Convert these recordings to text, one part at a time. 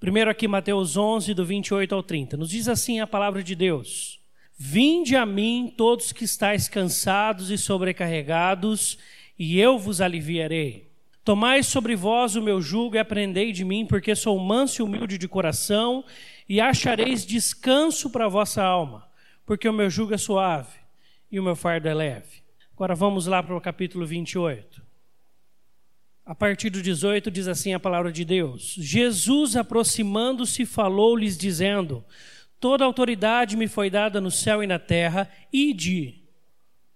Primeiro aqui Mateus 11, do 28 ao 30. Nos diz assim a palavra de Deus: Vinde a mim todos que estáis cansados e sobrecarregados, e eu vos aliviarei. Tomai sobre vós o meu jugo e aprendei de mim, porque sou manso e humilde de coração, e achareis descanso para a vossa alma, porque o meu jugo é suave e o meu fardo é leve. Agora vamos lá para o capítulo 28. A partir do 18 diz assim a palavra de Deus: Jesus, aproximando-se, falou-lhes, dizendo: Toda autoridade me foi dada no céu e na terra, ide.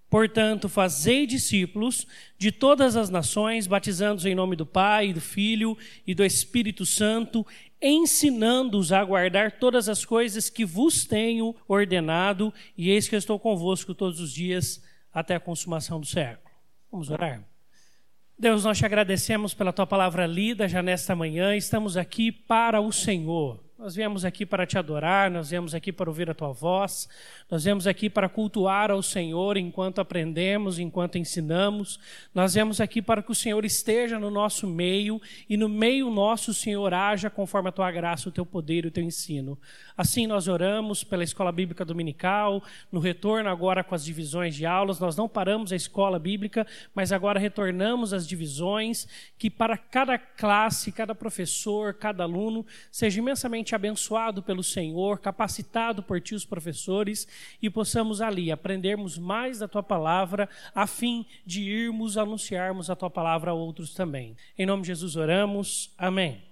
Portanto, fazei discípulos de todas as nações, batizando-os em nome do Pai, do Filho e do Espírito Santo, ensinando-os a guardar todas as coisas que vos tenho ordenado, e eis que eu estou convosco todos os dias até a consumação do século. Vamos orar? Deus, nós te agradecemos pela tua palavra lida já nesta manhã. Estamos aqui para o Senhor. Nós viemos aqui para te adorar, nós viemos aqui para ouvir a tua voz, nós viemos aqui para cultuar ao Senhor enquanto aprendemos, enquanto ensinamos. Nós viemos aqui para que o Senhor esteja no nosso meio e no meio nosso o Senhor haja conforme a tua graça, o teu poder e o teu ensino. Assim nós oramos pela escola bíblica dominical, no retorno agora com as divisões de aulas. Nós não paramos a escola bíblica, mas agora retornamos às divisões, que para cada classe, cada professor, cada aluno seja imensamente abençoado pelo Senhor, capacitado por ti, os professores, e possamos ali aprendermos mais da tua palavra, a fim de irmos anunciarmos a tua palavra a outros também. Em nome de Jesus oramos. Amém.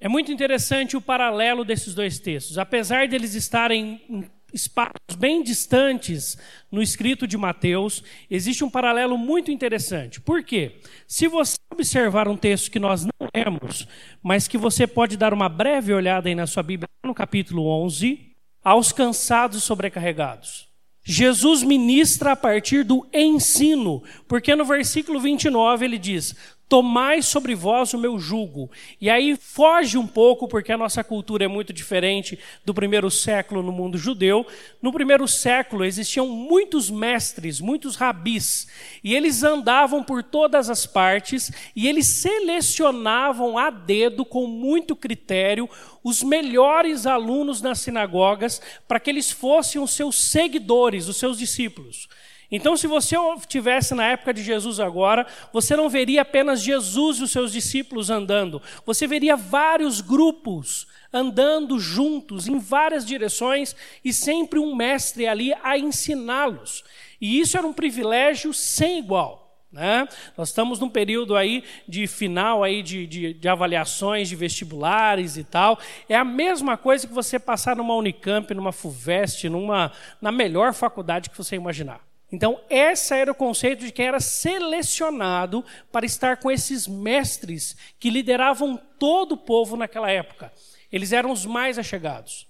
É muito interessante o paralelo desses dois textos. Apesar deles estarem em espaços bem distantes no escrito de Mateus, existe um paralelo muito interessante. Por quê? Se você observar um texto que nós não lemos, mas que você pode dar uma breve olhada aí na sua Bíblia, no capítulo 11, aos cansados e sobrecarregados. Jesus ministra a partir do ensino, porque no versículo 29 ele diz: Tomai sobre vós o meu jugo. E aí foge um pouco, porque a nossa cultura é muito diferente do primeiro século no mundo judeu. No primeiro século existiam muitos mestres, muitos rabis, e eles andavam por todas as partes e eles selecionavam a dedo, com muito critério, os melhores alunos nas sinagogas para que eles fossem os seus seguidores, os seus discípulos. Então, se você estivesse na época de Jesus agora, você não veria apenas Jesus e os seus discípulos andando, você veria vários grupos andando juntos em várias direções e sempre um mestre ali a ensiná-los. E isso era um privilégio sem igual. Né? Nós estamos num período aí de final aí de, de, de, avaliações de vestibulares e tal. É a mesma coisa que você passar numa Unicamp, numa FUVEST, numa, na melhor faculdade que você imaginar. Então, esse era o conceito de quem era selecionado para estar com esses mestres que lideravam todo o povo naquela época. Eles eram os mais achegados.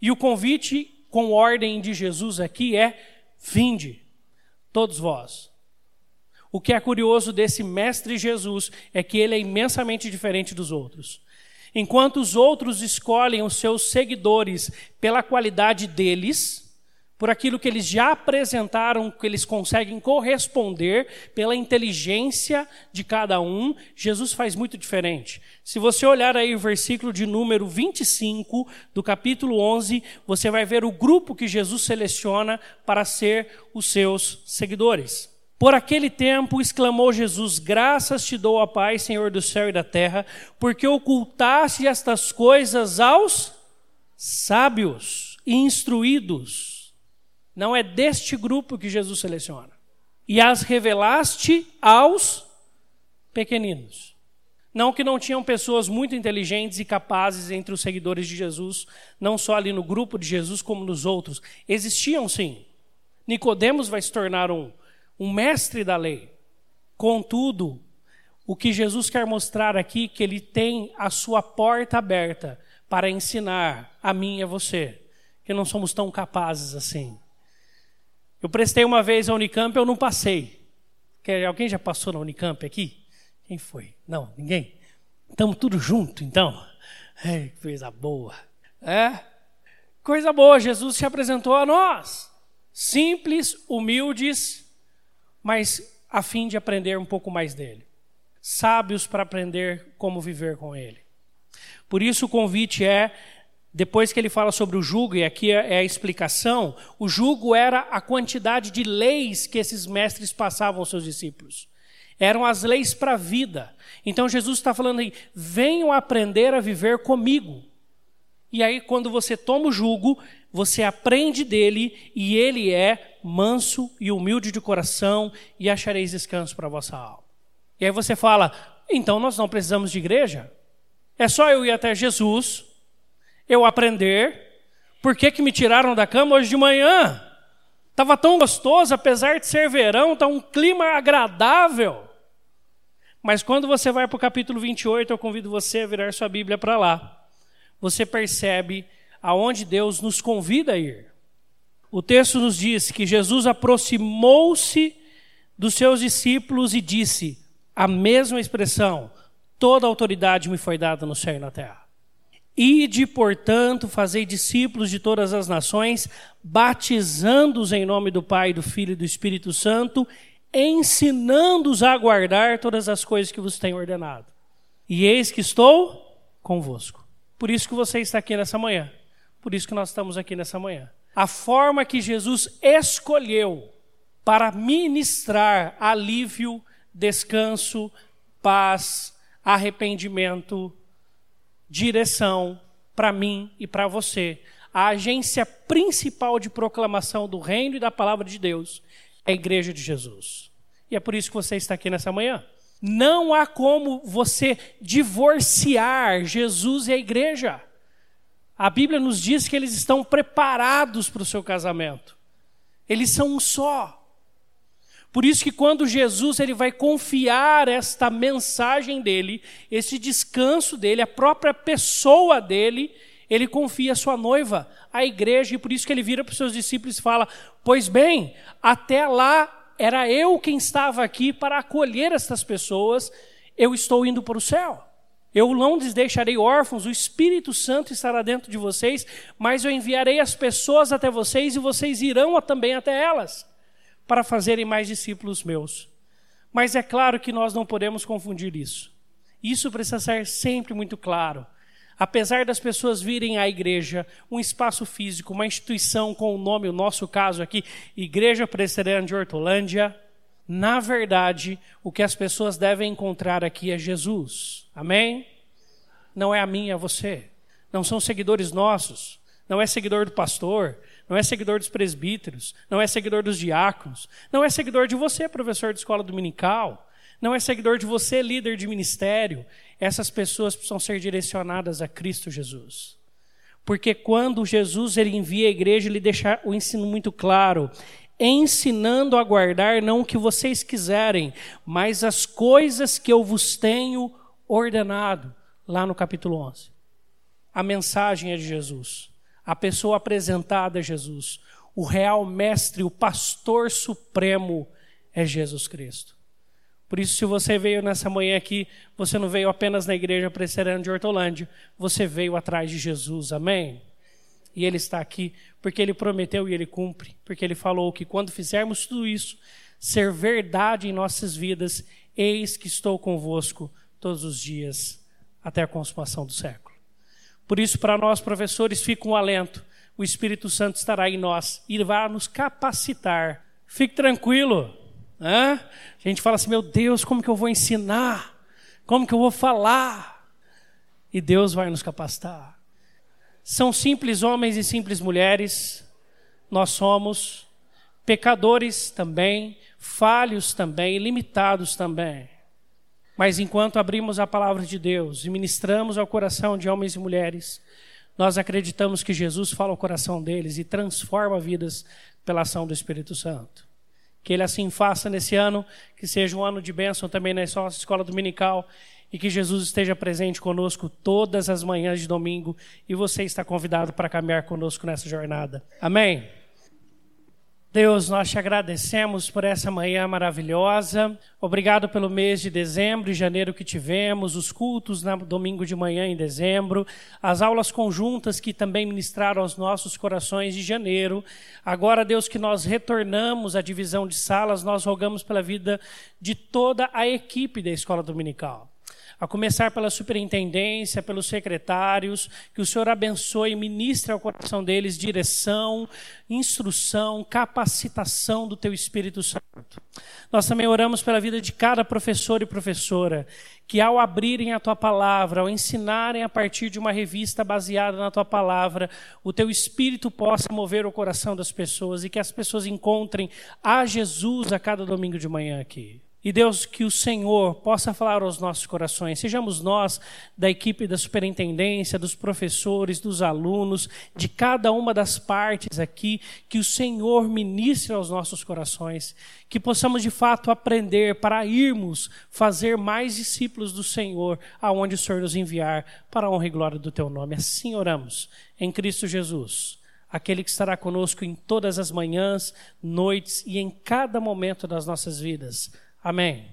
E o convite com ordem de Jesus aqui é: vinde, todos vós. O que é curioso desse mestre Jesus é que ele é imensamente diferente dos outros. Enquanto os outros escolhem os seus seguidores pela qualidade deles, por aquilo que eles já apresentaram, que eles conseguem corresponder pela inteligência de cada um, Jesus faz muito diferente. Se você olhar aí o versículo de número 25 do capítulo 11, você vai ver o grupo que Jesus seleciona para ser os seus seguidores. Por aquele tempo exclamou Jesus: Graças te dou, a Pai, Senhor do céu e da terra, porque ocultaste estas coisas aos sábios e instruídos não é deste grupo que Jesus seleciona. E as revelaste aos pequeninos. Não que não tinham pessoas muito inteligentes e capazes entre os seguidores de Jesus, não só ali no grupo de Jesus como nos outros. Existiam sim. Nicodemos vai se tornar um, um mestre da lei. Contudo, o que Jesus quer mostrar aqui que ele tem a sua porta aberta para ensinar a mim e a você, que não somos tão capazes assim. Eu prestei uma vez a Unicamp, eu não passei. Alguém já passou na Unicamp aqui? Quem foi? Não, ninguém? Estamos tudo junto, então. É, coisa boa. É? Coisa boa, Jesus se apresentou a nós. Simples, humildes, mas a fim de aprender um pouco mais dele. Sábios para aprender como viver com ele. Por isso o convite é, depois que ele fala sobre o jugo, e aqui é a explicação, o jugo era a quantidade de leis que esses mestres passavam aos seus discípulos. Eram as leis para a vida. Então Jesus está falando aí, venham aprender a viver comigo. E aí, quando você toma o jugo, você aprende dele e ele é manso e humilde de coração e achareis descanso para a vossa alma. E aí você fala, então nós não precisamos de igreja? É só eu ir até Jesus, eu aprender. Por que, que me tiraram da cama hoje de manhã? Estava tão gostoso, apesar de ser verão, está um clima agradável. Mas quando você vai para o capítulo 28, eu convido você a virar sua Bíblia para lá você percebe aonde Deus nos convida a ir. O texto nos diz que Jesus aproximou-se dos seus discípulos e disse a mesma expressão: toda autoridade me foi dada no céu e na terra. Ide, portanto, fazei discípulos de todas as nações, batizando-os em nome do Pai, do Filho e do Espírito Santo, ensinando-os a guardar todas as coisas que vos tenho ordenado. E eis que estou convosco por isso que você está aqui nessa manhã. Por isso que nós estamos aqui nessa manhã. A forma que Jesus escolheu para ministrar alívio, descanso, paz, arrependimento, direção para mim e para você. A agência principal de proclamação do reino e da palavra de Deus é a igreja de Jesus. E é por isso que você está aqui nessa manhã. Não há como você divorciar Jesus e a igreja. A Bíblia nos diz que eles estão preparados para o seu casamento. Eles são um só. Por isso que quando Jesus ele vai confiar esta mensagem dele, esse descanso dele, a própria pessoa dele, ele confia a sua noiva, a igreja, e por isso que ele vira para os seus discípulos e fala: Pois bem, até lá era eu quem estava aqui para acolher estas pessoas, eu estou indo para o céu. Eu não lhes deixarei órfãos, o Espírito Santo estará dentro de vocês, mas eu enviarei as pessoas até vocês e vocês irão também até elas, para fazerem mais discípulos meus. Mas é claro que nós não podemos confundir isso. Isso precisa ser sempre muito claro. Apesar das pessoas virem à igreja, um espaço físico, uma instituição com o nome, o nosso caso aqui, Igreja Presbiteriana de Hortolândia, na verdade, o que as pessoas devem encontrar aqui é Jesus. Amém? Não é a mim, é você. Não são seguidores nossos. Não é seguidor do pastor. Não é seguidor dos presbíteros. Não é seguidor dos diáconos. Não é seguidor de você, professor de escola dominical. Não é seguidor de você, líder de ministério essas pessoas precisam ser direcionadas a Cristo Jesus. Porque quando Jesus ele envia a igreja, ele deixa o ensino muito claro, ensinando a guardar não o que vocês quiserem, mas as coisas que eu vos tenho ordenado, lá no capítulo 11. A mensagem é de Jesus. A pessoa apresentada é Jesus. O real mestre, o pastor supremo é Jesus Cristo. Por isso, se você veio nessa manhã aqui, você não veio apenas na igreja presbiteriana de Hortolândia, você veio atrás de Jesus, amém? E Ele está aqui porque Ele prometeu e Ele cumpre, porque Ele falou que quando fizermos tudo isso, ser verdade em nossas vidas, eis que estou convosco todos os dias, até a consumação do século. Por isso, para nós, professores, fica um alento. O Espírito Santo estará em nós e vai nos capacitar. Fique tranquilo, Hã? A gente fala assim: meu Deus, como que eu vou ensinar? Como que eu vou falar? E Deus vai nos capacitar. São simples homens e simples mulheres, nós somos pecadores também, falhos também, limitados também. Mas enquanto abrimos a palavra de Deus e ministramos ao coração de homens e mulheres, nós acreditamos que Jesus fala ao coração deles e transforma vidas pela ação do Espírito Santo. Que Ele assim faça nesse ano, que seja um ano de bênção também na nossa escola dominical e que Jesus esteja presente conosco todas as manhãs de domingo e você está convidado para caminhar conosco nessa jornada. Amém? Deus, nós te agradecemos por essa manhã maravilhosa. Obrigado pelo mês de dezembro e janeiro que tivemos, os cultos no domingo de manhã em dezembro, as aulas conjuntas que também ministraram aos nossos corações de janeiro. Agora, Deus, que nós retornamos à divisão de salas, nós rogamos pela vida de toda a equipe da escola dominical. A começar pela superintendência, pelos secretários, que o Senhor abençoe e ministre ao coração deles direção, instrução, capacitação do Teu Espírito Santo. Nós também oramos pela vida de cada professor e professora, que ao abrirem a Tua palavra, ao ensinarem a partir de uma revista baseada na Tua palavra, o Teu Espírito possa mover o coração das pessoas e que as pessoas encontrem a Jesus a cada domingo de manhã aqui. E Deus, que o Senhor possa falar aos nossos corações, sejamos nós da equipe da superintendência, dos professores, dos alunos, de cada uma das partes aqui, que o Senhor ministre aos nossos corações, que possamos de fato aprender para irmos fazer mais discípulos do Senhor, aonde o Senhor nos enviar, para a honra e glória do teu nome. Assim oramos, em Cristo Jesus aquele que estará conosco em todas as manhãs, noites e em cada momento das nossas vidas. Amém.